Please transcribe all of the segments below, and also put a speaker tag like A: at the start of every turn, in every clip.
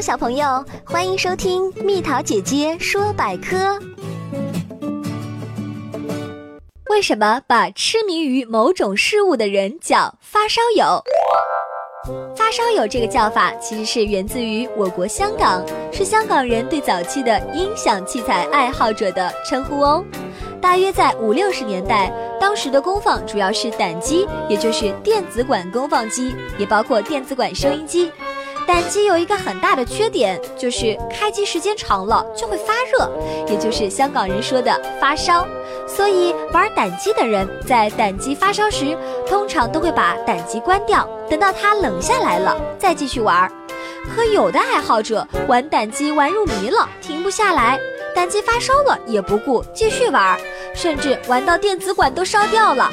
A: 小朋友，欢迎收听蜜桃姐姐说百科。
B: 为什么把痴迷于某种事物的人叫发烧友？发烧友这个叫法其实是源自于我国香港，是香港人对早期的音响器材爱好者的称呼哦。大约在五六十年代，当时的功放主要是胆机，也就是电子管功放机，也包括电子管收音机。胆机有一个很大的缺点，就是开机时间长了就会发热，也就是香港人说的发烧。所以玩胆机的人在胆机发烧时，通常都会把胆机关掉，等到它冷下来了再继续玩。可有的爱好者玩胆机玩入迷了，停不下来，胆机发烧了也不顾，继续玩，甚至玩到电子管都烧掉了。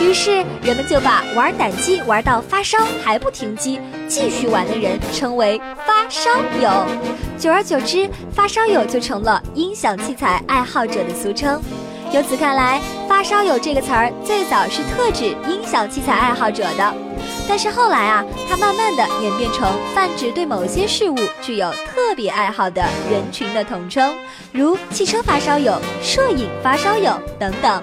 B: 于是人们就把玩胆机玩到发烧还不停机，继续玩的人称为发烧友。久而久之，发烧友就成了音响器材爱好者的俗称。由此看来，发烧友这个词儿最早是特指音响器材爱好者的，但是后来啊，它慢慢的演变成泛指对某些事物具有特别爱好的人群的统称，如汽车发烧友、摄影发烧友等等。